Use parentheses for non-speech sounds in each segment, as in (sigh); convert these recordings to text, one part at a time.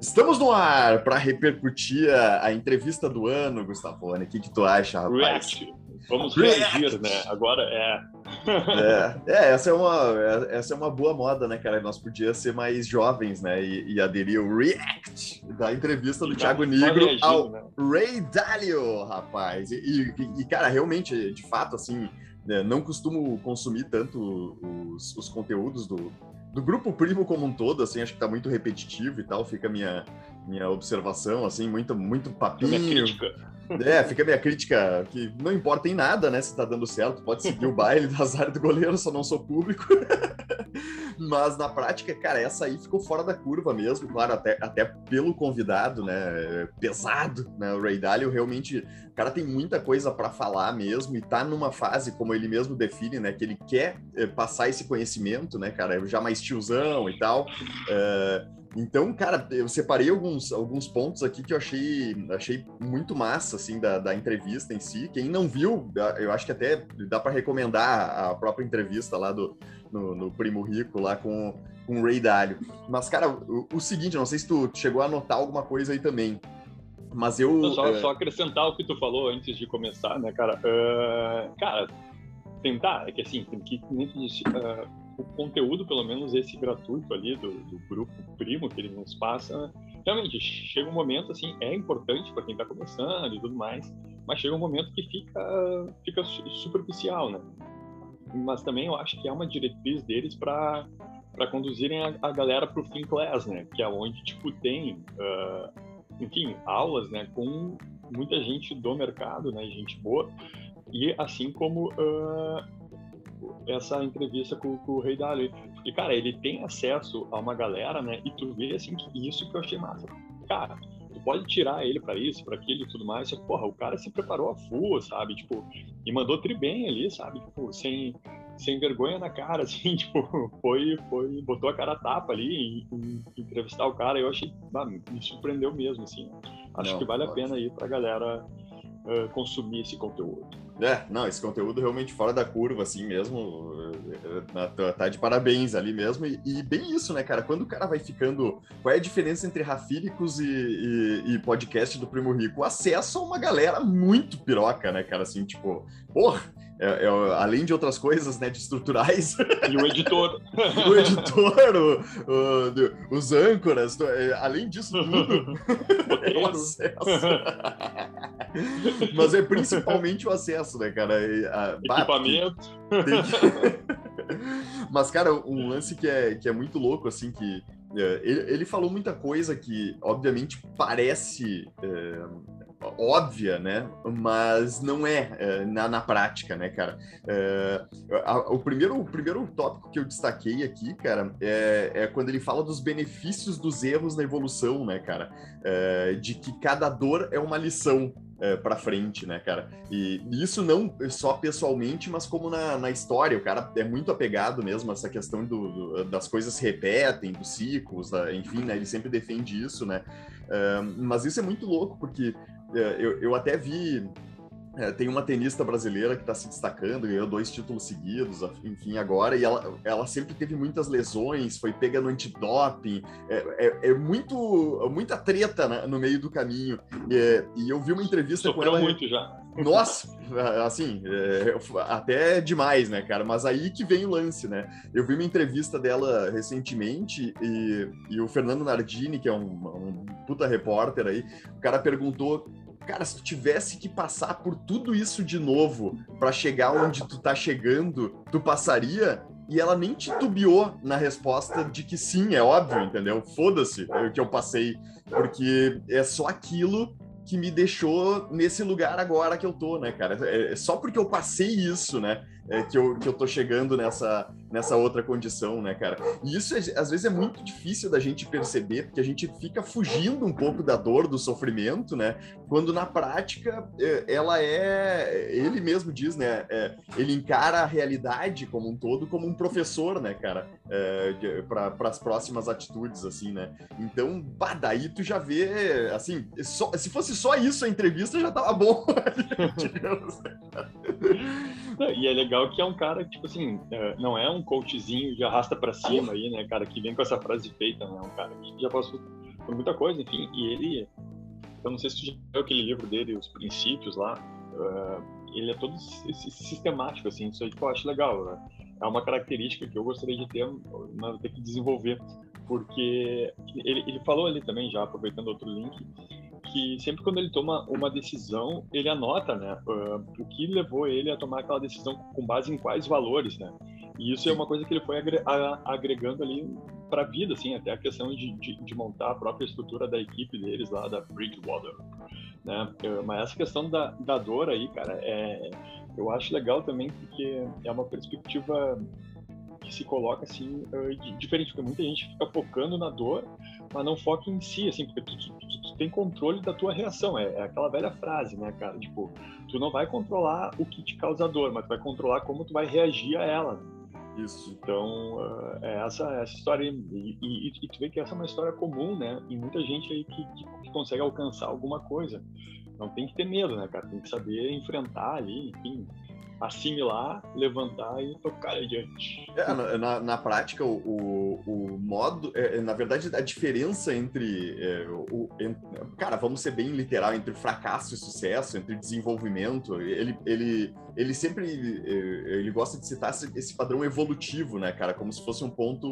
Estamos no ar para repercutir a, a, entrevista do ano, Gustavone. O que, que tu acha, rapaz? React. Vamos React. reagir, né? Agora é. é. é. essa é uma essa é uma boa moda, né, cara? Nós podíamos ser mais jovens, né? E, e aderir ao React da entrevista do e Thiago Negro reagir, ao né? Ray Dalio, rapaz. E, e, e, cara, realmente, de fato, assim, né, não costumo consumir tanto os, os conteúdos do, do grupo primo como um todo, assim, acho que tá muito repetitivo e tal, fica a minha, minha observação, assim, muito, muito papinho. Minha crítica. É, fica a minha crítica que não importa em nada, né, se tá dando certo, pode seguir o baile do azar do goleiro, só não sou público. (laughs) Mas na prática, cara, essa aí ficou fora da curva mesmo, claro, até, até pelo convidado, né, pesado, né, o Ray Dalio realmente, o cara tem muita coisa para falar mesmo e tá numa fase, como ele mesmo define, né, que ele quer é, passar esse conhecimento, né, cara, já mais tiozão e tal, é, então, cara, eu separei alguns, alguns pontos aqui que eu achei, achei muito massa, assim, da, da entrevista em si. Quem não viu, eu acho que até dá para recomendar a própria entrevista lá do, no, no, Primo Rico, lá com, com o Ray Dalio. Mas, cara, o, o seguinte, não sei se tu chegou a notar alguma coisa aí também. Mas eu. Só, é... só acrescentar o que tu falou antes de começar, né, cara? Uh, cara, tentar, é que assim, tem que, uh, o conteúdo, pelo menos esse gratuito ali do, do, grupo Primo que ele nos passa, realmente chega um momento assim, é importante para quem está começando e tudo mais, mas chega um momento que fica, fica superficial, né? Mas também eu acho que é uma diretriz deles para para conduzirem a, a galera para o Fin Class, né? Que é onde tipo tem, uh, enfim, aulas, né? Com muita gente do mercado, né? Gente boa e assim como uh, essa entrevista com, com, o Rei Dalio. E, cara, ele tem acesso a uma galera, né? E tu vê, assim, que isso que eu achei massa. Cara, tu pode tirar ele para isso, para aquilo e tudo mais, só que, porra, o cara se preparou a full, sabe? Tipo, e mandou tri bem ali, sabe? Tipo, sem, sem vergonha na cara, (laughs) assim, tipo, foi, foi, botou a cara a tapa ali em, em entrevistar o cara. Eu achei, ah, me surpreendeu mesmo, assim. Acho Não, que vale pode. a pena aí pra galera uh, consumir esse conteúdo. É, não, esse conteúdo realmente fora da curva, assim mesmo. Tá, tá de parabéns ali mesmo. E, e, bem isso, né, cara? Quando o cara vai ficando. Qual é a diferença entre Rafíricos e, e, e, podcast do Primo Rico? O acesso a uma galera muito piroca, né, cara? Assim, tipo, porra é, é, além de outras coisas, né, de estruturais. E o editor. (laughs) o editor, o, o, os âncoras, é, além disso tudo, (laughs) (laughs) o acesso. (laughs) Mas é principalmente o acesso, né, cara? A, Equipamento. (laughs) Mas, cara, um lance que é, que é muito louco, assim, que é, ele, ele falou muita coisa que, obviamente, parece é, óbvia, né? Mas não é, é na, na prática, né, cara? É, a, o, primeiro, o primeiro tópico que eu destaquei aqui, cara, é, é quando ele fala dos benefícios dos erros na evolução, né, cara? É, de que cada dor é uma lição, é, para frente, né, cara? E isso não só pessoalmente, mas como na, na história. O cara é muito apegado mesmo a essa questão do, do das coisas se repetem, dos ciclos, da, enfim, né? Ele sempre defende isso, né? Mas isso é muito louco, porque eu, eu até vi é, tem uma tenista brasileira que está se destacando, ganhou dois títulos seguidos, enfim, agora, e ela, ela sempre teve muitas lesões, foi pega no antidoping, é, é, é muito, muita treta né, no meio do caminho. E, e eu vi uma entrevista Sofreu com ela. muito já. Nossa, assim, é, até demais, né, cara? Mas aí que vem o lance, né? Eu vi uma entrevista dela recentemente e, e o Fernando Nardini, que é um, um puta repórter aí, o cara perguntou cara, se tu tivesse que passar por tudo isso de novo para chegar onde tu tá chegando, tu passaria? E ela nem titubeou na resposta de que sim, é óbvio, entendeu? Foda-se o que eu passei, porque é só aquilo que me deixou nesse lugar agora que eu tô, né, cara? É, é só porque eu passei isso, né? É, que, eu, que eu tô chegando nessa, nessa outra condição, né, cara? E isso é, às vezes é muito difícil da gente perceber, porque a gente fica fugindo um pouco da dor, do sofrimento, né? Quando na prática é, ela é, ele mesmo diz, né? É, ele encara a realidade como um todo como um professor, né, cara? É, para as próximas atitudes, assim, né? Então, bah, daí tu já vê, assim, só, se fosse só isso a entrevista já tava bom, (laughs) né, E é legal que é um cara que, tipo assim, é, não é um coachzinho de arrasta para cima aí, né, cara, que vem com essa frase feita, né? É um cara que já passou por muita coisa, enfim, e ele, eu não sei se tu já viu aquele livro dele, Os Princípios lá, uh, ele é todo sistemático, assim, isso aí que eu acho legal, né? é uma característica que eu gostaria de ter, mas ter que desenvolver, porque ele, ele falou ali também, já aproveitando outro link, que sempre quando ele toma uma decisão, ele anota, né, uh, o que levou ele a tomar aquela decisão com base em quais valores, né? E isso é uma coisa que ele foi agregando ali para a vida, assim, até a questão de, de, de, montar a própria estrutura da equipe deles lá, da Bridgewater, né? Mas essa questão da, da dor aí, cara, é, eu acho legal também porque é uma perspectiva que se coloca assim diferente, porque muita gente fica focando na dor, mas não foca em si, assim, porque tu, tu, tu, tu tem controle da tua reação. É, é, aquela velha frase, né, cara? Tipo, tu não vai controlar o que te causa dor, mas tu vai controlar como tu vai reagir a ela. Isso. Então, é essa, essa história. E, e, e, tu vê que essa é uma história comum, né? E muita gente aí que, que, que consegue alcançar alguma coisa não tem que ter medo, né, cara? Tem que saber enfrentar ali, enfim, assimilar, levantar e tocar adiante. É, na, na, prática, o, o, o modo, é, é, na verdade, a diferença entre, é, o, entre, cara, vamos ser bem literal, entre fracasso e sucesso, entre desenvolvimento, ele, ele, ele sempre, é, ele gosta de citar esse padrão evolutivo, né, cara, como se fosse um ponto,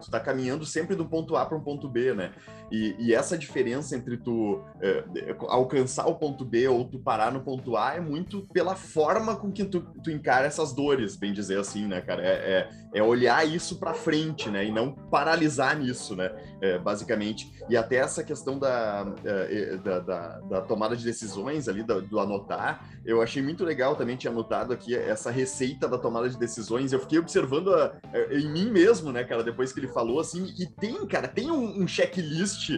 tu tá caminhando sempre do ponto A para um ponto B, né, e, e essa diferença entre tu é, alcançar o ponto B ou tu parar no ponto A é muito pela forma com que tu, tu encara essas dores, bem dizer assim, né, cara? É, é, é olhar isso para frente, né? E não paralisar nisso, né? É, basicamente. E até essa questão da, é, da, da, da tomada de decisões ali, do, do, anotar, eu achei muito legal também, tinha anotado aqui essa receita da tomada de decisões. Eu fiquei observando a, a, em mim mesmo, né, cara, depois que ele falou, assim, e tem, cara, tem um, um checklist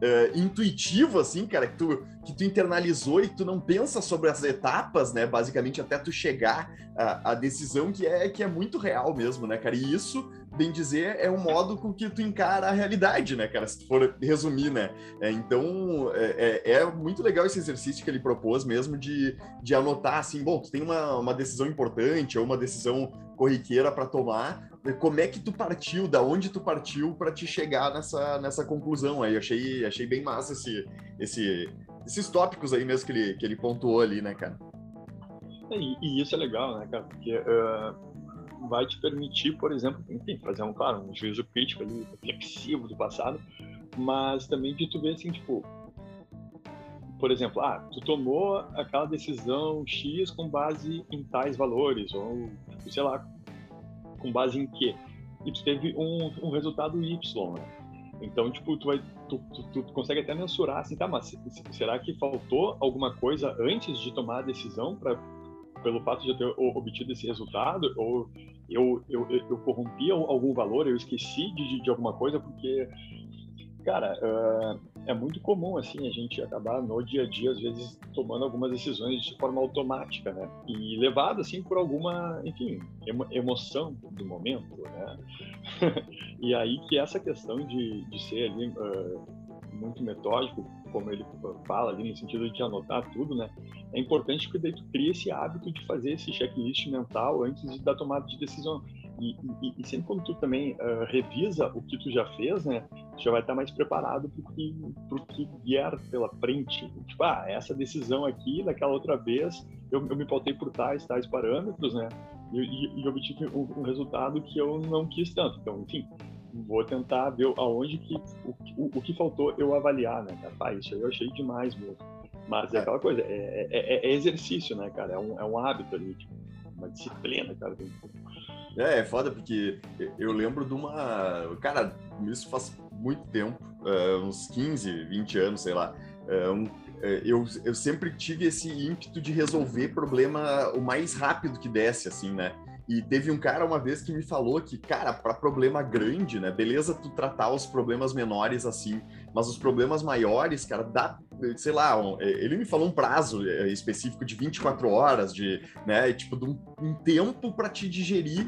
uh, intuitivo, assim, cara, que tu, que tu internalizou e tu não pensa sobre as etapas, né? Basicamente, até tu chegar à, à decisão que é, que é muito real mesmo, né, cara? E isso, bem dizer, é o modo com que tu encara a realidade, né, cara? Se tu for resumir, né? É, então, é, é, é, muito legal esse exercício que ele propôs mesmo de, de anotar, assim, bom, tu tem uma, uma decisão importante ou uma decisão corriqueira para tomar, como é que tu partiu, da onde tu partiu para te chegar nessa, nessa conclusão aí. Achei, achei bem massa esse, esse, esses tópicos aí mesmo que ele, que ele pontuou ali, né, cara? É, e, e isso é legal, né, cara? Porque uh, vai te permitir, por exemplo, enfim, fazer um, claro, um juízo crítico ali, reflexivo do passado, mas também de tu ver assim, tipo, por exemplo, ah, tu tomou aquela decisão X com base em tais valores, ou sei lá, com base em quê? E tu teve um, um resultado Y, né? Então, tipo, tu, vai, tu, tu, tu, consegue até mensurar, assim, tá, mas será que faltou alguma coisa antes de tomar a decisão para pelo fato de eu ter obtido esse resultado, ou eu, eu, eu, eu corrompi algum valor, eu esqueci de, de alguma coisa, porque, cara, uh, é muito comum, assim, a gente acabar no dia a dia, às vezes, tomando algumas decisões de forma automática, né? E levado, assim, por alguma, enfim, emo emoção do momento, né? (laughs) e aí que essa questão de, de ser ali uh, muito metódico, como ele fala ali, no sentido de anotar tudo, né? É importante que daí tu crie esse hábito de fazer esse checklist mental antes da tomada de decisão. E, e, e, sempre quando tu também uh, revisa o que tu já fez, né, tu já vai estar mais preparado para o que, que vier pela frente. Tipo, ah, essa decisão aqui, daquela outra vez, eu, eu me pautei por tais, tais parâmetros, né, e, e, obtive um, um, resultado que eu não quis tanto. Então, enfim, vou tentar ver aonde que, o, o, o que faltou eu avaliar, né, cara? Ah, isso aí eu achei demais mesmo. Mas é, é aquela coisa, é, é, é, exercício, né, cara? É um, é um hábito ali, tipo, uma disciplina, cara. Tem, é, é foda, porque eu lembro de uma. Cara, isso faz muito tempo uh, uns 15, 20 anos, sei lá. Um, uh, eu, eu sempre tive esse ímpeto de resolver problema o mais rápido que desse, assim, né? E teve um cara uma vez que me falou que, cara, para problema grande, né? Beleza tu tratar os problemas menores assim, mas os problemas maiores, cara, dá, sei lá, um, ele me falou um prazo específico de 24 horas, de, né, tipo, de um, um tempo para te digerir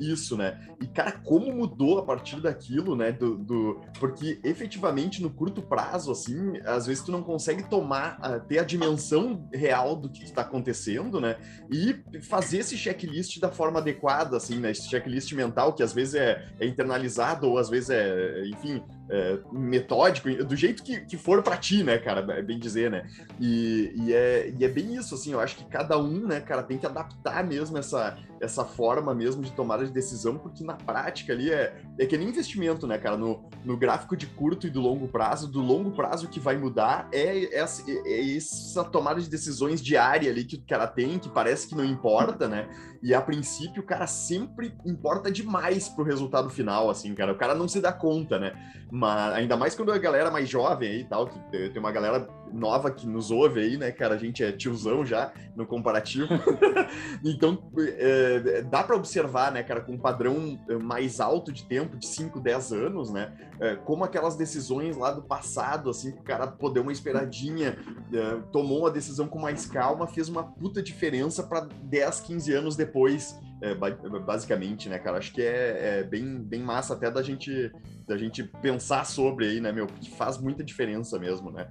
isso, né? E, cara, como mudou a partir daquilo, né? Do, do, Porque efetivamente no curto prazo, assim, às vezes tu não consegue tomar, ter a dimensão real do que está acontecendo, né? E fazer esse checklist da forma adequada, assim, né? Esse checklist mental que às vezes é, é internalizado ou às vezes é, enfim, é, metódico, do jeito que, que for para ti, né, cara, é bem dizer, né? E, e, é, e é bem isso, assim, eu acho que cada um, né, cara, tem que adaptar mesmo essa, essa forma mesmo de tomada de decisão, porque na prática ali é, é que nem investimento, né, cara, no, no gráfico de curto e do longo prazo, do longo prazo que vai mudar é essa, é essa tomada de decisões diária ali que o cara tem, que parece que não importa, né, e a princípio o cara sempre importa demais pro resultado final, assim, cara, o cara não se dá conta, né, mas ainda mais quando a galera mais jovem aí e tal, que tem uma galera nova que nos ouve aí, né, cara? A gente é tiozão já no comparativo. (laughs) então, é, dá para observar, né, cara, com um padrão mais alto de tempo, de 5, 10 anos, né? É, como aquelas decisões lá do passado, assim, que o cara pô, deu uma esperadinha, é, tomou uma decisão com mais calma, fez uma puta diferença para 10, 15 anos depois, é, basicamente, né, cara? Acho que é, é, bem, bem massa até da gente, da gente pensar sobre aí, né, meu? Porque faz muita diferença mesmo, né?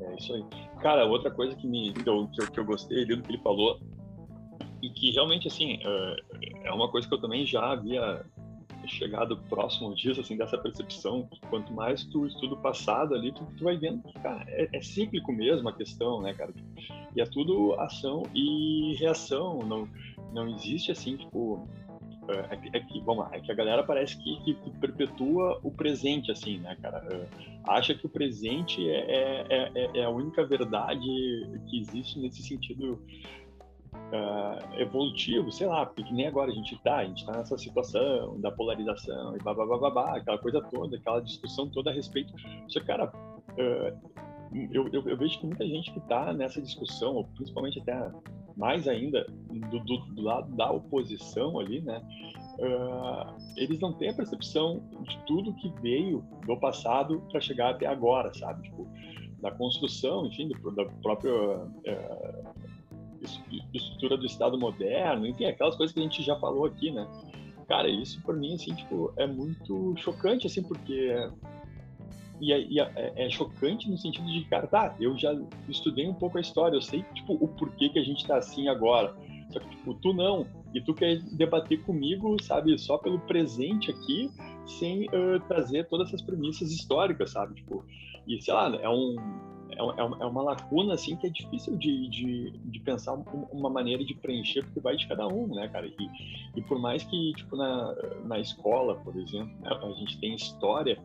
É isso aí. Cara, outra coisa que, me, que, eu, que, eu, que eu gostei do que ele falou, e que realmente, assim, é, é uma coisa que eu também já havia chegado próximo disso, assim, dessa percepção, que quanto mais tu estuda o passado ali, tu, tu vai vendo que, cara, é, é, cíclico mesmo a questão, né, cara? E é tudo ação e reação, não, não existe, assim, tipo, é, é, é, que, vamos lá, é que a galera parece que, que, que, perpetua o presente, assim, né, cara? É, acha que o presente é, é, é, é a única verdade que existe nesse sentido uh, evolutivo, sei lá, porque nem agora a gente tá, a gente tá nessa situação da polarização e babá, aquela coisa toda, aquela discussão toda a respeito. Só, cara, uh, eu, eu, eu, vejo que muita gente que está nessa discussão, principalmente até mais ainda do, do, do lado da oposição ali, né? Uh, eles não têm a percepção de tudo que veio do passado para chegar até agora, sabe? Tipo, da construção, enfim, do, da própria uh, estrutura do Estado moderno, enfim, aquelas coisas que a gente já falou aqui, né? Cara, isso por mim, assim, tipo, é muito chocante, assim, porque e, é, e é, é, chocante no sentido de, cara, tá, eu já estudei um pouco a história, eu sei, tipo, o porquê que a gente tá assim agora. Só que, tipo, tu não. E tu quer debater comigo, sabe, só pelo presente aqui, sem uh, trazer todas essas premissas históricas, sabe? Tipo, e sei lá, é um. É, é uma lacuna, assim, que é difícil de, de, de pensar uma maneira de preencher, porque vai de cada um, né, cara? E, e por mais que, tipo, na, na escola, por exemplo, né, a gente tem história,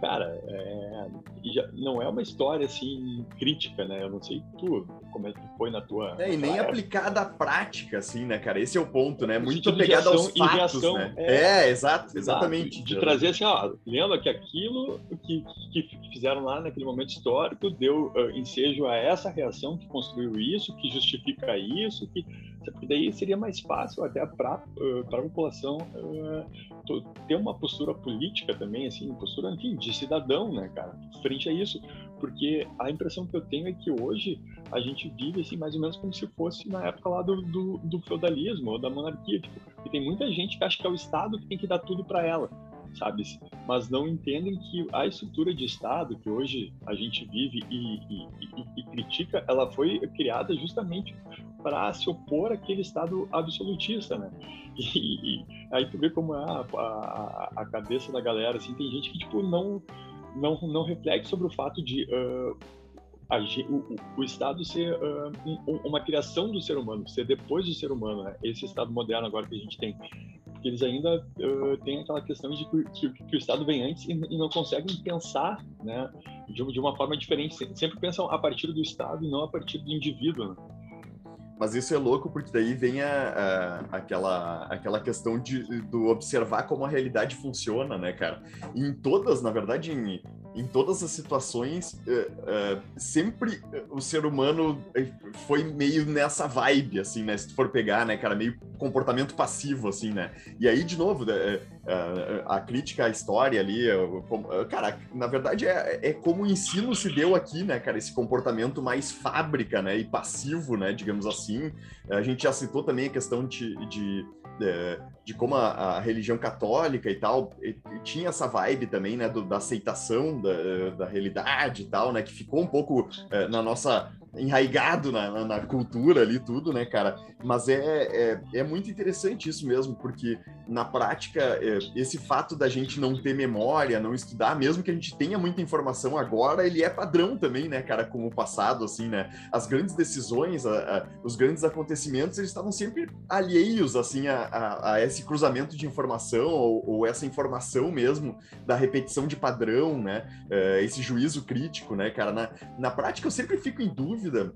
cara, é, já, não é uma história assim crítica, né? Eu não sei tu como é que foi na tua. É, e nem época. aplicada à prática, assim, né, cara? Esse é o ponto, né? Muito apegada aos fatos, reação, né? É, é exato, exatamente. De, de trazer assim, ó, lembra que aquilo que, que, fizeram lá naquele momento histórico deu uh, ensejo a essa reação que construiu isso, que justifica isso, que porque daí seria mais fácil até para uh, a população uh, ter uma postura política também, assim, postura, enfim, de cidadão, né, cara, frente a isso, porque a impressão que eu tenho é que hoje a gente vive, assim, mais ou menos como se fosse na época lá do, do, do feudalismo ou da monarquia, tipo, e tem muita gente que acha que é o Estado que tem que dar tudo para ela, sabe? Mas não entendem que a estrutura de Estado que hoje a gente vive e, e, e, e critica, ela foi criada justamente para se opor àquele Estado absolutista, né? E, aí tu vê como é a, a, a, cabeça da galera, assim, tem gente que, tipo, não, não, não reflete sobre o fato de uh, a, o, o, Estado ser uh, um, uma criação do ser humano, ser depois do ser humano, né? esse Estado moderno agora que a gente tem. Porque eles ainda uh, têm aquela questão de que, que, que, o Estado vem antes e, e não conseguem pensar né, de, de, uma forma diferente. Sempre pensam a partir do Estado e não a partir do indivíduo. Né? Mas isso é louco porque daí vem a, a, aquela, aquela questão de, do observar como a realidade funciona, né, cara? E em todas, na verdade, em, em todas as situações, uh, uh, sempre o ser humano foi meio nessa vibe, assim, né? Se tu for pegar, né, cara, meio comportamento passivo, assim, né? E aí, de novo, uh, a crítica à história ali, cara, na verdade é, é como o ensino se deu aqui, né, cara? Esse comportamento mais fábrica, né? E passivo, né? Digamos assim assim. A gente já citou também a questão de, de, de, como a, a, religião católica e tal e, e tinha essa vibe também, né, do, da aceitação da, da realidade e tal, né, que ficou um pouco é, na nossa enraigado na, na, na, cultura ali, tudo, né, cara? Mas é, é, é, muito interessante isso mesmo, porque na prática, é, esse fato da gente não ter memória, não estudar, mesmo que a gente tenha muita informação agora, ele é padrão também, né, cara, com o passado, assim, né? As grandes decisões, a, a, os grandes acontecimentos, eles estavam sempre alheios, assim, a, a esse cruzamento de informação ou, ou, essa informação mesmo da repetição de padrão, né? É, esse juízo crítico, né, cara? Na, na prática, eu sempre fico em dúvida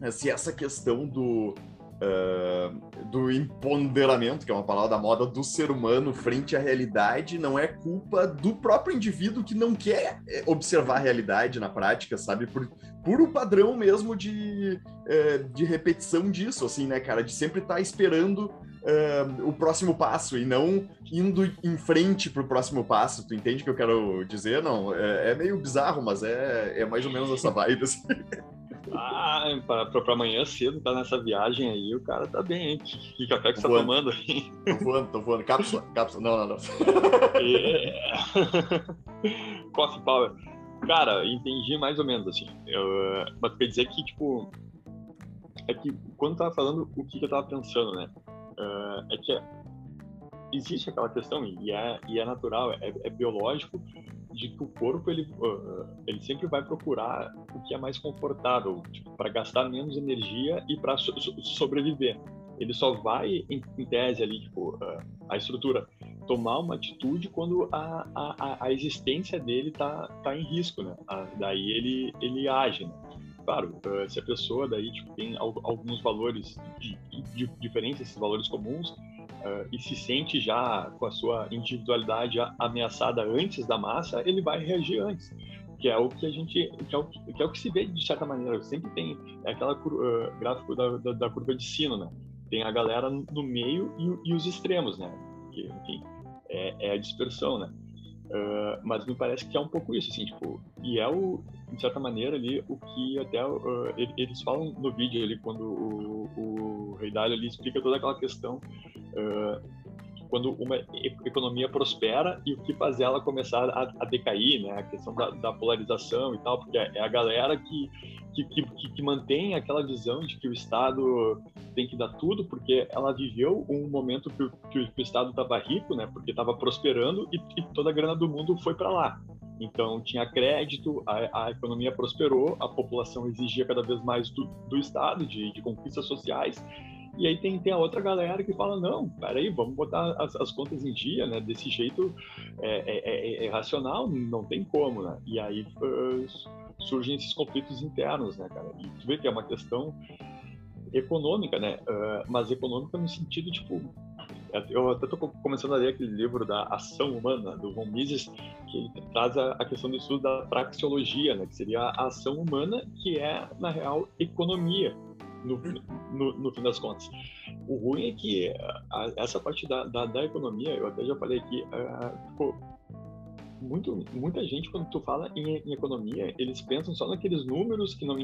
né, se essa questão do, uh, do empoderamento, que é uma palavra da moda, do ser humano frente à realidade, não é culpa do próprio indivíduo que não quer eh, observar a realidade na prática, sabe? Por puro padrão mesmo de, uh, de repetição disso, assim, né, cara? De sempre estar tá esperando uh, o próximo passo e não indo em frente para o próximo passo. Tu entende o que eu quero dizer? Não, é, é meio bizarro, mas é, é mais ou menos essa vibe, assim. Ah, pra, pra, pra, amanhã cedo, tá nessa viagem aí, o cara tá bem, hein? Que café que você tá tomando aí? Tô voando, tô voando. Cápsula, cápsula. Não, não, não. Yeah. (laughs) Coffee Power. Cara, entendi mais ou menos, assim. Eu, mas quer dizer que, tipo... É que quando tava falando o que, que eu tava pensando, né? Uh, é que existe aquela questão, e é, e é natural, é, é biológico, de que o corpo ele, uh, ele sempre vai procurar o que é mais confortável, tipo, para gastar menos energia e para so sobreviver. Ele só vai, em, em tese, ali, tipo, uh, a estrutura, tomar uma atitude quando a, a, a existência dele tá, tá em risco, né? daí ele, ele age, né? Claro, uh, se a pessoa daí tipo, tem alguns valores de, de, diferentes, esses valores comuns, uh, e se sente já com a sua individualidade ameaçada antes da massa, ele vai reagir antes. Que é o que a gente, que é o que, é o que se vê de certa maneira. Sempre tem é aquela uh, gráfico da, da, da, curva de sino, né? Tem a galera no meio e, e os extremos, né? Que, enfim, é, é, a dispersão, né? Uh, mas me parece que é um pouco isso, assim, tipo, e é o, de certa maneira ali, o que até uh, eles falam no vídeo ali, quando o, o Rei ali explica toda aquela questão uh, quando uma economia prospera e o que faz ela começar a, a decair, né? A questão da, da, polarização e tal, porque é a galera que, que, que, que, mantém aquela visão de que o Estado tem que dar tudo, porque ela viveu um momento que o, que o Estado estava rico, né? Porque estava prosperando e, e, toda a grana do mundo foi para lá. Então tinha crédito, a, a, economia prosperou, a população exigia cada vez mais do, do Estado, de, de conquistas sociais, e aí tem, tem a outra galera que fala, não, peraí, vamos botar as, as contas em dia, né? Desse jeito é, é, é, é racional, não tem como, né? E aí surgem esses conflitos internos, né, cara? E tu vê que é uma questão econômica, né? Uh, mas econômica no sentido, tipo, eu até estou começando a ler aquele livro da ação humana do von Mises que ele traz a, questão do estudo da praxeologia, né, que seria a ação humana, que é na real economia, no, no, no, fim das contas. O ruim é que a, essa parte da, da, da, economia, eu até já falei aqui, uh, muito, muita gente, quando tu fala em, em, economia, eles pensam só naqueles números, que não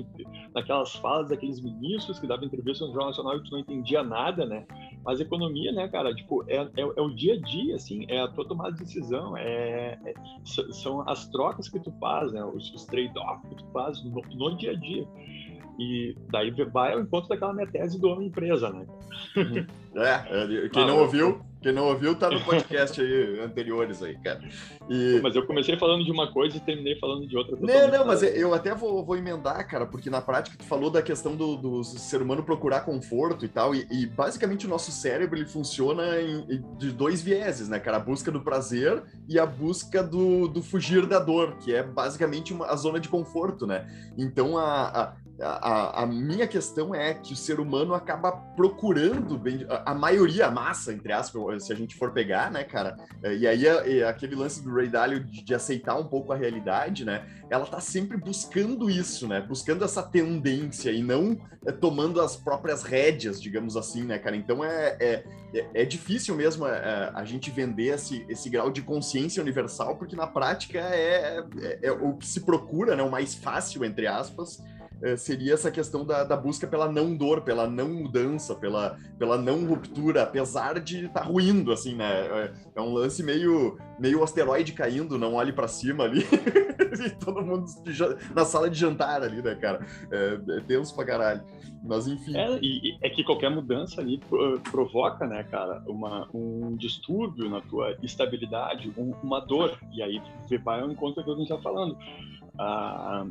naquelas falas daqueles ministros que davam entrevista no Jornal Nacional e tu não entendia nada, né? Mas economia, né, cara, tipo, é, é, é o dia a dia, assim, é a tua tomada de decisão, é, é são as trocas que tu faz, né? Os, os trade-offs que tu faz no, no dia a dia. E daí vai ao encontro daquela minha tese do homem empresa, né? Uhum. É, quem ah, não ouviu, quem não ouviu tá no (laughs) podcast aí anteriores aí, cara. E... Mas eu comecei falando de uma coisa e terminei falando de outra. Não, não, mas eu até vou, vou emendar, cara, porque na prática tu falou da questão do, do ser humano procurar conforto e tal, e, e basicamente o nosso cérebro ele funciona em, de dois vieses, né, cara? A busca do prazer e a busca do, do fugir da dor, que é basicamente uma, a zona de conforto, né? Então a, a a, a, minha questão é que o ser humano acaba procurando bem, a, a, maioria, a massa, entre aspas, se a gente for pegar, né, cara? É, e aí é, é aquele lance do Ray Dalio de, de, aceitar um pouco a realidade, né? Ela tá sempre buscando isso, né? Buscando essa tendência e não é, tomando as próprias rédeas, digamos assim, né, cara? Então é, é, é, é difícil mesmo é, a gente vender esse, esse grau de consciência universal, porque na prática é, é, o que se procura, né? O mais fácil, entre aspas, é, seria essa questão da, da, busca pela não dor, pela não mudança, pela, pela não ruptura, apesar de estar tá ruindo, assim, né? É, é, um lance meio, meio asteroide caindo, não olhe para cima ali. (laughs) todo mundo na sala de jantar ali, né, cara? É, é tenso pra caralho. Mas enfim. É, e, é que qualquer mudança ali provoca, né, cara, uma, um distúrbio na tua estabilidade, um, uma dor. E aí vai ao encontro que a gente tá falando. A,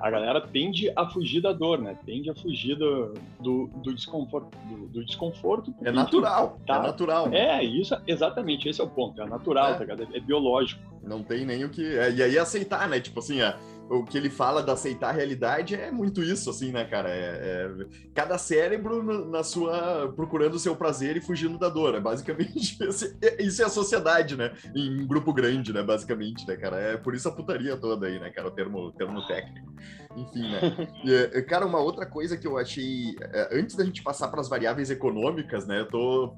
a, galera tende a fugir da dor, né? Tende a fugir do, do, do desconforto. Do, do, desconforto é natural, tá? é natural. É, isso, exatamente, esse é o ponto. É natural, é. Tá, é biológico. Não tem nem o que. É, e aí aceitar, né? Tipo assim, é, o que ele fala da aceitar a realidade é muito isso, assim, né, cara? É, é, cada cérebro na sua procurando o seu prazer e fugindo da dor. É basicamente (laughs) é, isso é a sociedade, né? Em grupo grande, né? Basicamente, né, cara? É por isso a putaria toda aí, né, cara? O termo, termo técnico. Enfim, né? E, é, cara, uma outra coisa que eu achei antes da gente passar para as variáveis econômicas, né? Eu tô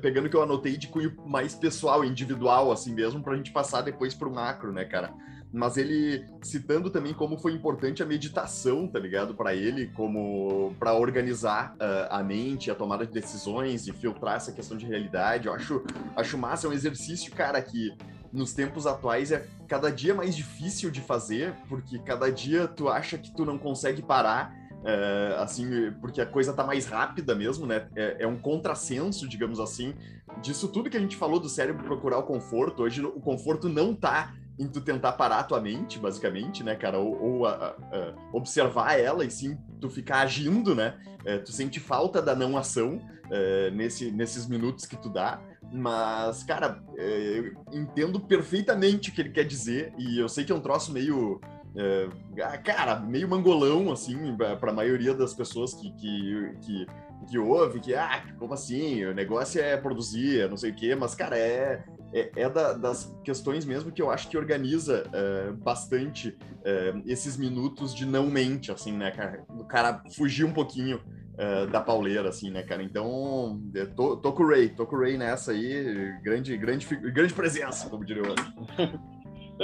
pegando o que eu anotei de cunho mais pessoal, individual, assim mesmo, para a gente passar depois para o macro, né, cara? Mas ele citando também como foi importante a meditação, tá ligado? Para ele, como para organizar uh, a mente, a tomada de decisões e filtrar essa questão de realidade. Eu acho, acho massa, é um exercício, cara, que nos tempos atuais é cada dia mais difícil de fazer, porque cada dia tu acha que tu não consegue parar. Uh, assim, porque a coisa tá mais rápida mesmo, né? É, é, um contrassenso, digamos assim, disso tudo que a gente falou do cérebro procurar o conforto. Hoje o conforto não tá em tu tentar parar tua mente, basicamente, né, cara? Ou, ou a, a, observar ela e sim tu ficar agindo, né? É, tu sente falta da não ação é, nesse, nesses minutos que tu dá. Mas, cara, é, eu entendo perfeitamente o que ele quer dizer e eu sei que é um troço meio. É, ah, cara, meio mangolão, assim, para a maioria das pessoas que, que, que, que ouve, que, ah, como assim? O negócio é produzir, não sei o quê, mas, cara, é, é, é da, das questões mesmo que eu acho que organiza é, bastante é, esses minutos de não mente, assim, né, cara? O cara fugir um pouquinho é, da pauleira, assim, né, cara? Então, tô, tô com o Ray, tô com o Ray nessa aí, grande, grande, grande presença, como diria eu. (laughs)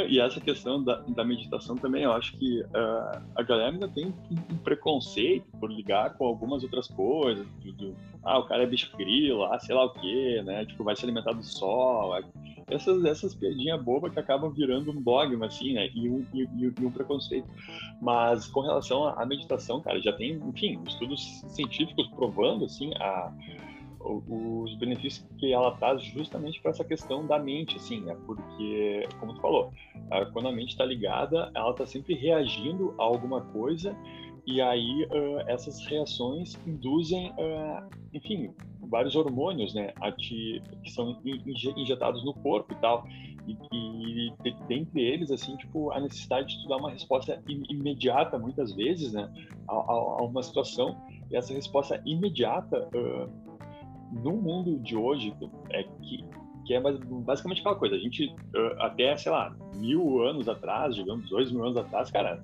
E essa questão da, da meditação também, eu acho que uh, a galera ainda tem um preconceito por ligar com algumas outras coisas. Do, do, ah, o cara é bicho grilo, ah, sei lá o quê, né? Tipo, vai se alimentar do sol. Essas, essas piadinhas bobas que acabam virando um dogma, assim, né? E um, e, e um preconceito. Mas com relação à meditação, cara, já tem, enfim, estudos científicos provando, assim, a os benefícios que ela traz justamente para essa questão da mente, assim, né? Porque, como tu falou, quando a mente está ligada, ela está sempre reagindo a alguma coisa e aí essas reações induzem, enfim, vários hormônios, né, te, que são injetados no corpo e tal. E, e, dentre eles, assim, tipo, a necessidade de tu dar uma resposta imediata, muitas vezes, né, a, a, a uma situação. E essa resposta imediata uh, no mundo de hoje, é que, que é basicamente aquela coisa, a gente, até, sei lá, mil anos atrás, digamos, dois mil anos atrás, cara,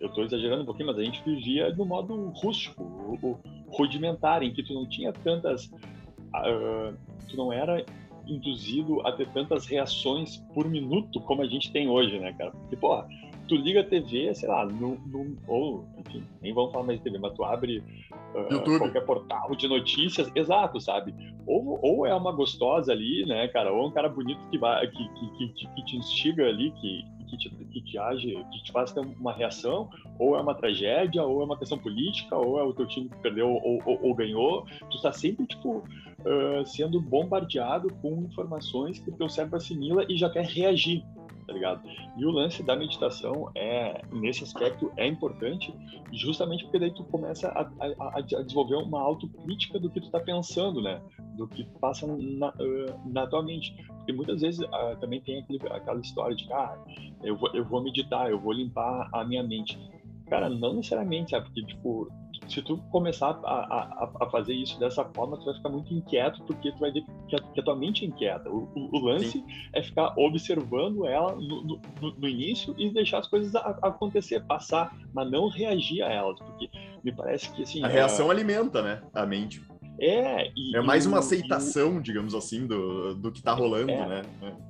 eu estou exagerando um pouquinho, mas a gente vivia no modo rústico, rudimentar, em que tu não tinha tantas. Uh, tu não era induzido a ter tantas reações por minuto como a gente tem hoje, né, cara? Porque, porra, tu liga a TV, sei lá, no, no, ou, enfim, nem vamos falar mais de TV, mas tu abre uh, qualquer portal de notícias, exato, sabe? Ou, ou é uma gostosa ali, né, cara, ou é um cara bonito que, vai, que, que, que, que te instiga ali, que, que te, que te age, que te faz ter uma reação, ou é uma tragédia, ou é uma questão política, ou é o teu time que perdeu ou, ou, ou ganhou. Tu tá sempre, tipo, uh, sendo bombardeado com informações que o teu cérebro assimila e já quer reagir tá ligado? E o lance da meditação é, nesse aspecto, é importante, justamente porque daí tu começa a, a, a desenvolver uma autocrítica do que tu tá pensando, né? Do que passa na, uh, na tua mente. Porque muitas vezes uh, também tem aquele, aquela história de, ah, eu vou, eu vou meditar, eu vou limpar a minha mente. Cara, não necessariamente, sabe? Porque, tipo, se tu começar a, a, a, fazer isso dessa forma, tu vai ficar muito inquieto, porque tu vai ver que a, que a tua mente é inquieta. O, o, o lance Sim. é ficar observando ela no, no, no, início e deixar as coisas acontecer, passar, mas não reagir a elas, porque me parece que assim. A reação é... alimenta, né? A mente. É, e, é mais uma aceitação, o, digamos assim, do, do que tá rolando, é, né?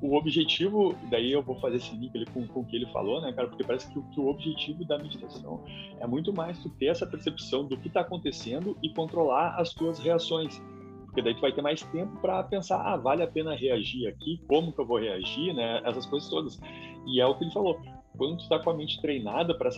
O objetivo, daí eu vou fazer esse link ali com, com o que ele falou, né, cara? Porque parece que, que o objetivo da meditação é muito mais tu ter essa percepção do que tá acontecendo e controlar as tuas reações. Porque daí tu vai ter mais tempo para pensar, ah, vale a pena reagir aqui, como que eu vou reagir, né? Essas coisas todas. E é o que ele falou quando tu tá com a mente treinada para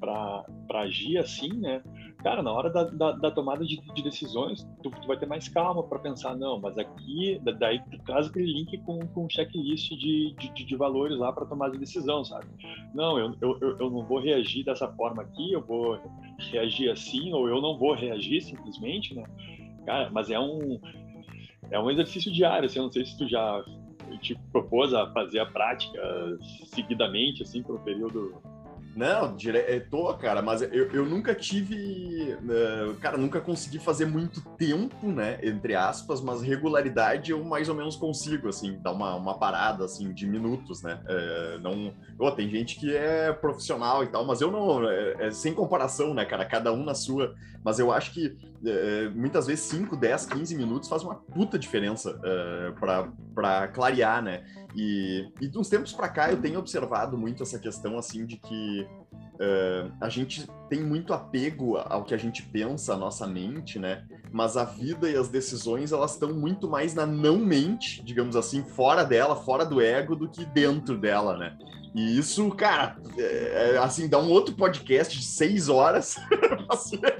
para agir assim, né? Cara, na hora da, da, da tomada de, de, decisões, tu, tu, vai ter mais calma para pensar, não, mas aqui, daí tu traz aquele link com, com um checklist de, de, de valores lá para tomar de decisão, sabe? Não, eu, eu, eu não vou reagir dessa forma aqui, eu vou reagir assim, ou eu não vou reagir simplesmente, né? Cara, mas é um, é um exercício diário, assim, eu não sei se tu já te propôs a fazer a prática seguidamente, assim, por um período não, direto, cara, mas eu, eu nunca tive. Uh, cara, nunca consegui fazer muito tempo, né? Entre aspas, mas regularidade eu mais ou menos consigo, assim, dar uma, uma parada, assim, de minutos, né? Uh, não. Oh, tem gente que é profissional e tal, mas eu não. É, é sem comparação, né, cara? Cada um na sua. Mas eu acho que uh, muitas vezes 5, 10, 15 minutos faz uma puta diferença uh, para clarear, né? E, e de uns tempos para cá eu tenho observado muito essa questão assim de que uh, a gente tem muito apego ao que a gente pensa, a nossa mente, né? Mas a vida e as decisões elas estão muito mais na não mente, digamos assim, fora dela, fora do ego, do que dentro dela, né? E isso, cara, é, é assim, dá um outro podcast de seis horas,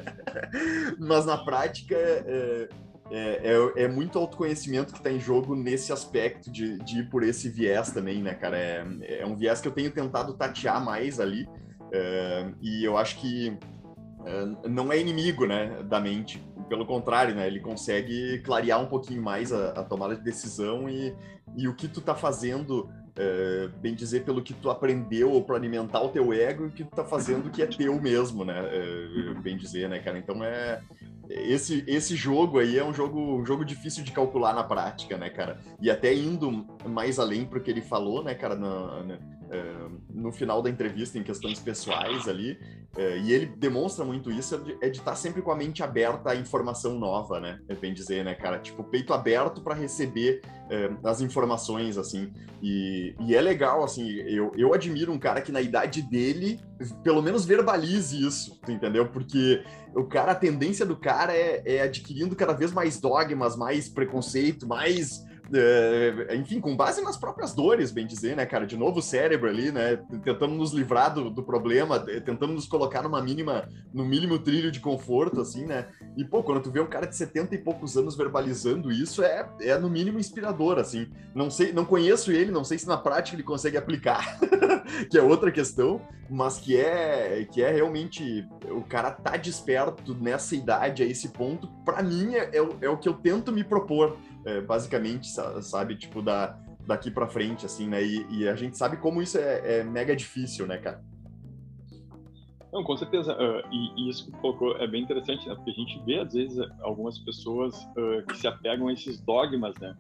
(laughs) mas na prática é, é, é, é, muito autoconhecimento que está em jogo nesse aspecto de, de, ir por esse viés também, né, cara? É, é um viés que eu tenho tentado tatear mais ali, é, e eu acho que é, não é inimigo, né, da mente. Pelo contrário, né, ele consegue clarear um pouquinho mais a, a tomada de decisão e, e o que tu tá fazendo é, bem dizer, pelo que tu aprendeu para alimentar o teu ego e o que tu tá fazendo que é teu mesmo, né? Bem dizer, né, cara? Então é, esse, esse jogo aí é um jogo, um jogo difícil de calcular na prática, né, cara? E até indo mais além pro que ele falou, né, cara, no, é, no final da entrevista, em questões pessoais ali, é, e ele demonstra muito isso, é de estar tá sempre com a mente aberta à informação nova, né? É bem dizer, né, cara? Tipo, peito aberto para receber as informações, assim. E, e é legal, assim, eu, eu admiro um cara que na idade dele, pelo menos verbalize isso, entendeu? Porque o cara, a tendência do cara é, é adquirindo cada vez mais dogmas, mais preconceito, mais é, enfim, com base nas próprias dores, bem dizer, né, cara? De novo o cérebro ali, né? Tentando nos livrar do, do, problema, tentando nos colocar numa mínima, no mínimo trilho de conforto, assim, né? E, pô, quando tu vê um cara de 70 e poucos anos verbalizando isso, é, é no mínimo inspirador, assim. Não sei, não conheço ele, não sei se na prática ele consegue aplicar, (laughs) que é outra questão, mas que é, que é realmente, o cara tá desperto nessa idade, a esse ponto, para mim é, é, é o que eu tento me propor é, basicamente, sabe, tipo, da, daqui para frente, assim, né? E, e, a gente sabe como isso é, é, mega difícil, né, cara? Não, com certeza. Uh, e, e, isso que colocou é bem interessante, né? Porque a gente vê, às vezes, algumas pessoas uh, que se apegam a esses dogmas, né?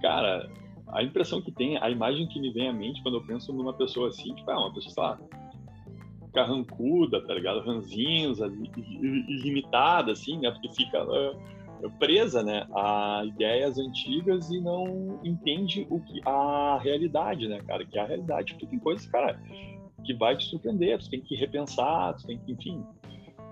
Cara, a impressão que tem, a imagem que me vem à mente quando eu penso numa pessoa assim, tipo, é uma pessoa, sei lá, carrancuda, tá ligado? Ranzinhos, ilimitada, assim, né? Porque fica... Uh, presa né, a ideias antigas e não entende o que a realidade, né, cara? Que é a realidade. Porque tem coisas, cara, que vai te surpreender, tu tem que repensar, tu tem que, enfim.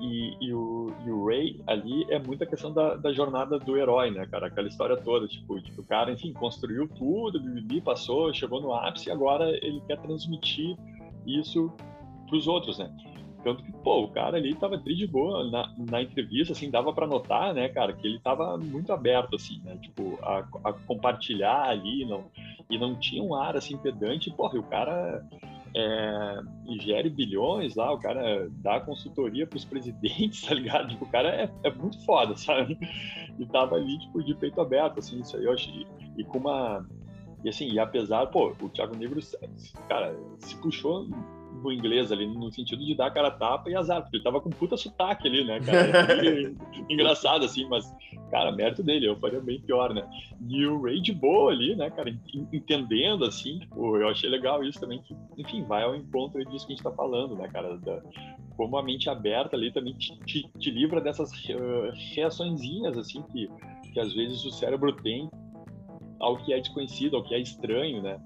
E, e, o, e o Ray ali é muita questão da, da, jornada do herói, né, cara? Aquela história toda, tipo o cara, enfim, construiu tudo, Bibi passou, chegou no ápice e agora ele quer transmitir isso para os outros, né? Tanto que, pô, o cara ali tava tri de boa na, na entrevista, assim, dava para notar, né, cara, que ele tava muito aberto, assim, né, tipo, a, a compartilhar ali, não, e não tinha um ar, assim, pedante, porra, e o cara é, gere bilhões lá, o cara dá consultoria pros presidentes, (laughs) tá ligado? Tipo, o cara é, é muito foda, sabe? E tava ali, tipo, de peito aberto, assim, isso aí eu achei, e com uma... E assim, e apesar, pô, o Thiago Negro, cara, se puxou do inglês ali, no sentido de dar a cara tapa e azar, porque ele tava com puta sotaque ali, né, cara? (laughs) engraçado, assim, mas, cara, mérito dele, eu faria bem pior, né? E o Ray de boa ali, né, cara, entendendo, assim, tipo, eu achei legal isso também, que, enfim, vai ao encontro disso que a gente tá falando, né, cara? Da, como a mente aberta ali também te, te, te livra dessas uh, reaçõezinhas, assim, que, que às vezes o cérebro tem ao que é desconhecido, ao que é estranho, né?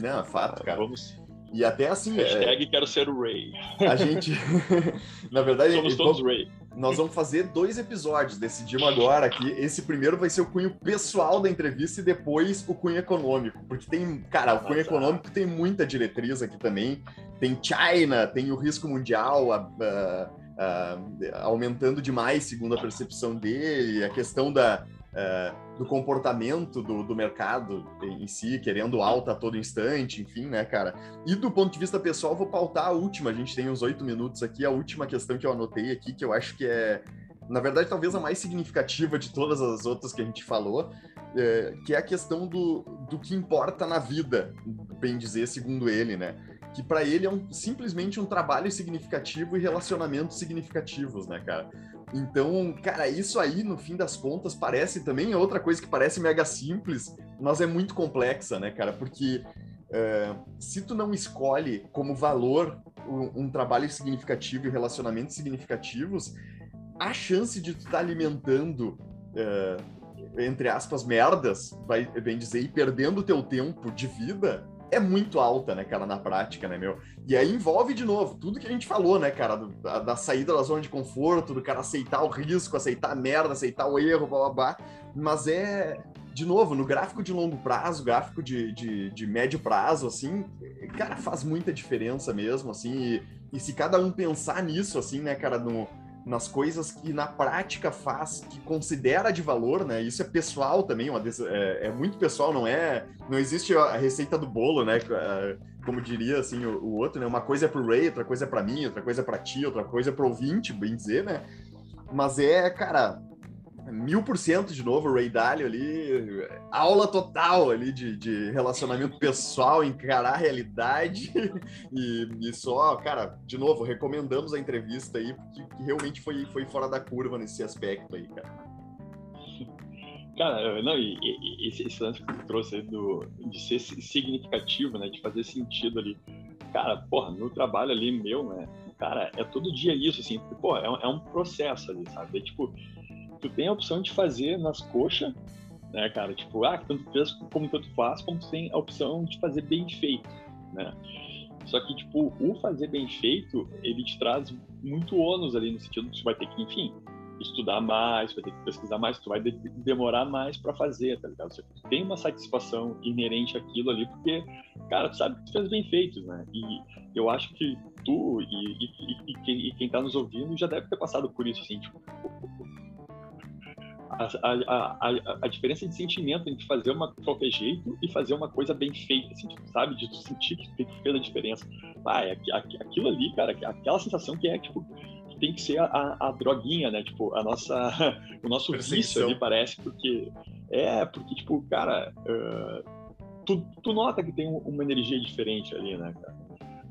Não, é fato, cara. Vamos, e até assim. Hashtag é... quero ser o Ray. A gente. (laughs) Na verdade, somos todos Ray. Nós vamos fazer dois episódios. Decidimos agora aqui. Esse primeiro vai ser o cunho pessoal da entrevista e depois o cunho econômico. Porque tem. Cara, o cunho econômico tem muita diretriz aqui também. Tem China, tem o risco mundial. A, a, a, aumentando demais, segundo a percepção dele, a questão da, é, do comportamento do, do, mercado em si, querendo alta a todo instante, enfim, né, cara? E do ponto de vista pessoal, vou pautar a última, a gente tem uns oito minutos aqui, a última questão que eu anotei aqui, que eu acho que é, na verdade, talvez a mais significativa de todas as outras que a gente falou, é, que é a questão do, do que importa na vida, bem dizer, segundo ele, né? que para ele é um, simplesmente um trabalho significativo e relacionamentos significativos, né, cara? Então, cara, isso aí, no fim das contas, parece também outra coisa que parece mega simples, mas é muito complexa, né, cara? Porque uh, se tu não escolhe como valor um, um, trabalho significativo e relacionamentos significativos, a chance de tu estar tá alimentando, uh, entre aspas, merdas, vai bem dizer, e perdendo o teu tempo de vida, é muito alta, né, cara, na prática, né, meu? E aí envolve, de novo, tudo que a gente falou, né, cara, do, da, da, saída da zona de conforto, do cara aceitar o risco, aceitar a merda, aceitar o erro, blá, blá, blá. Mas é, de novo, no gráfico de longo prazo, gráfico de, de, de médio prazo, assim, cara, faz muita diferença mesmo, assim, e, e se cada um pensar nisso, assim, né, cara, no nas coisas que na prática faz, que considera de valor, né? Isso é pessoal também, uma é, é, muito pessoal, não é? Não existe a receita do bolo, né? É, como diria assim o, o outro, né? Uma coisa é pro Ray, outra coisa é para mim, outra coisa é para ti, outra coisa é pro ouvinte, bem dizer, né? Mas é, cara, mil por cento de novo, Ray Dalio ali, aula total ali de, de relacionamento pessoal, encarar a realidade (laughs) e, e, só, cara, de novo, recomendamos a entrevista aí, porque realmente foi, foi fora da curva nesse aspecto aí, cara. Cara, não, e, e esse, esse lance que tu trouxe aí do, de ser significativo, né, de fazer sentido ali, cara, porra, no trabalho ali meu, né, cara, é todo dia isso, assim, pô, é, é um processo ali, sabe? É tipo, tu tem a opção de fazer nas coxas, né, cara? Tipo, ah, tanto fez como tanto faz, como tu tem a opção de fazer bem feito, né? Só que, tipo, o fazer bem feito, ele te traz muito ônus ali, no sentido que tu vai ter que, enfim, estudar mais, vai ter que pesquisar mais, tu vai de demorar mais para fazer, tá ligado? Você tem uma satisfação inerente àquilo ali, porque, cara, tu sabe que tu fez bem feito, né? E eu acho que tu e, e, e, e quem tá nos ouvindo já deve ter passado por isso, assim, tipo, a, a, a, a, diferença de sentimento entre fazer uma de qualquer jeito e fazer uma coisa bem feita, assim, tipo, sabe? De tu sentir que fez a diferença. Ah, é, aquilo ali, cara, aquela sensação que é, tipo, que tem que ser a, droguinha, né? Tipo, a nossa, (laughs) o nosso vício ali parece, porque é, porque, tipo, cara, uh, tu, tu nota que tem uma energia diferente ali, né, cara?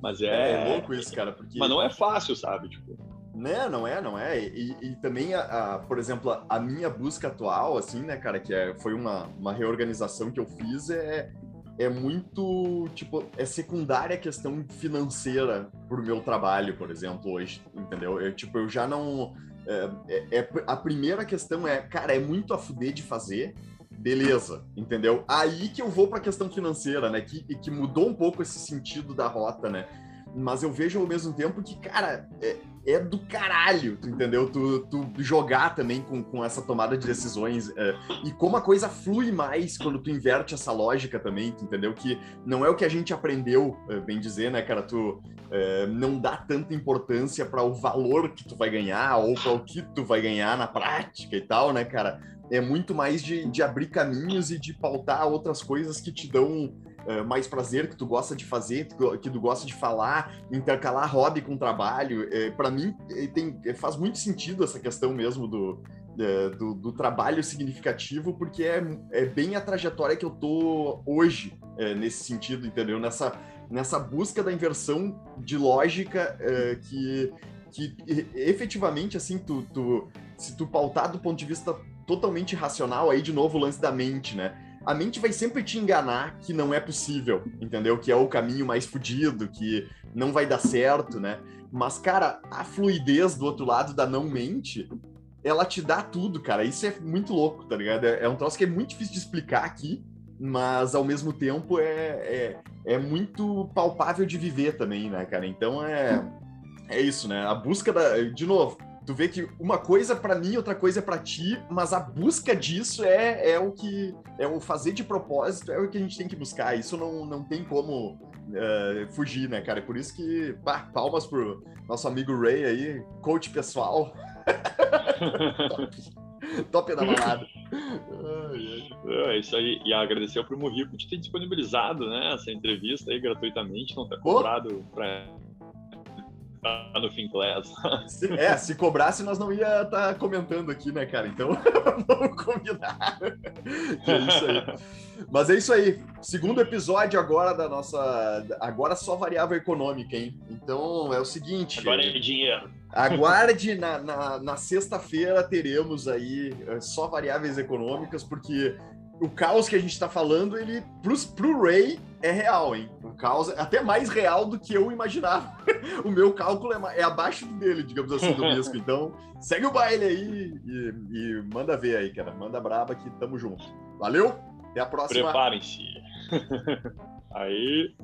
Mas é, é, é louco isso, cara, porque... Mas não é fácil, sabe? Tipo, né, não é, não é. E, e também, a, a, por exemplo, a, minha busca atual, assim, né, cara, que é, foi uma, uma reorganização que eu fiz, é, é muito, tipo, é secundária a questão financeira pro meu trabalho, por exemplo, hoje, entendeu? Eu, tipo, eu já não... É, é, é, a primeira questão é, cara, é muito a fuder de fazer, beleza, entendeu? Aí que eu vou para a questão financeira, né? Que, que mudou um pouco esse sentido da rota, né? Mas eu vejo ao mesmo tempo que, cara, é, é do caralho, tu entendeu? Tu, tu jogar também com, com essa tomada de decisões. É, e como a coisa flui mais quando tu inverte essa lógica também, tu entendeu? Que não é o que a gente aprendeu, é, bem dizer, né, cara? Tu é, não dá tanta importância para o valor que tu vai ganhar ou para o que tu vai ganhar na prática e tal, né, cara? É muito mais de, de abrir caminhos e de pautar outras coisas que te dão uh, mais prazer, que tu gosta de fazer, que tu gosta de falar, intercalar hobby com trabalho. É, para mim, tem, faz muito sentido essa questão mesmo do, é, do, do, trabalho significativo, porque é, é bem a trajetória que eu tô hoje é, nesse sentido, entendeu? Nessa, nessa busca da inversão de lógica é, que, que efetivamente, assim, tu, tu, se tu pautar do ponto de vista totalmente racional, aí de novo o lance da mente, né? A mente vai sempre te enganar que não é possível, entendeu? Que é o caminho mais fodido, que não vai dar certo, né? Mas, cara, a fluidez do outro lado da não-mente ela te dá tudo, cara. Isso é muito louco, tá ligado? É, é um troço que é muito difícil de explicar aqui, mas ao mesmo tempo é, é, é muito palpável de viver também, né, cara? Então é, é isso, né? A busca da. De novo, tu vê que uma coisa para mim, outra coisa é para ti, mas a busca disso é, é o que é o fazer de propósito, é o que a gente tem que buscar. Isso não, não tem como uh, fugir, né, cara? É por isso que pá, palmas pro nosso amigo Ray aí, coach pessoal. (laughs) Top. da balada. É isso aí. E agradecer ao Primo Rico de ter disponibilizado né, essa entrevista aí gratuitamente, não ter cobrado para no Finclass. (laughs) É, se cobrasse, nós não ia estar tá comentando aqui, né, cara? Então, (laughs) vamos combinar. É isso aí. Mas é isso aí. Segundo episódio agora da nossa. Agora só variável econômica, hein? Então é o seguinte. Agora é dinheiro. Aguarde na, na, na sexta-feira teremos aí eh, só variáveis econômicas, porque o caos que a gente está falando, ele pro, pro Ray é real, hein? O caos é até mais real do que eu imaginava. (laughs) o meu cálculo é, é abaixo dele, digamos assim, do risco. (laughs) Então, segue o baile aí e, e, manda ver aí, cara. Manda braba que tamo junto. Valeu? Até a próxima. Preparem-se. (laughs) aí.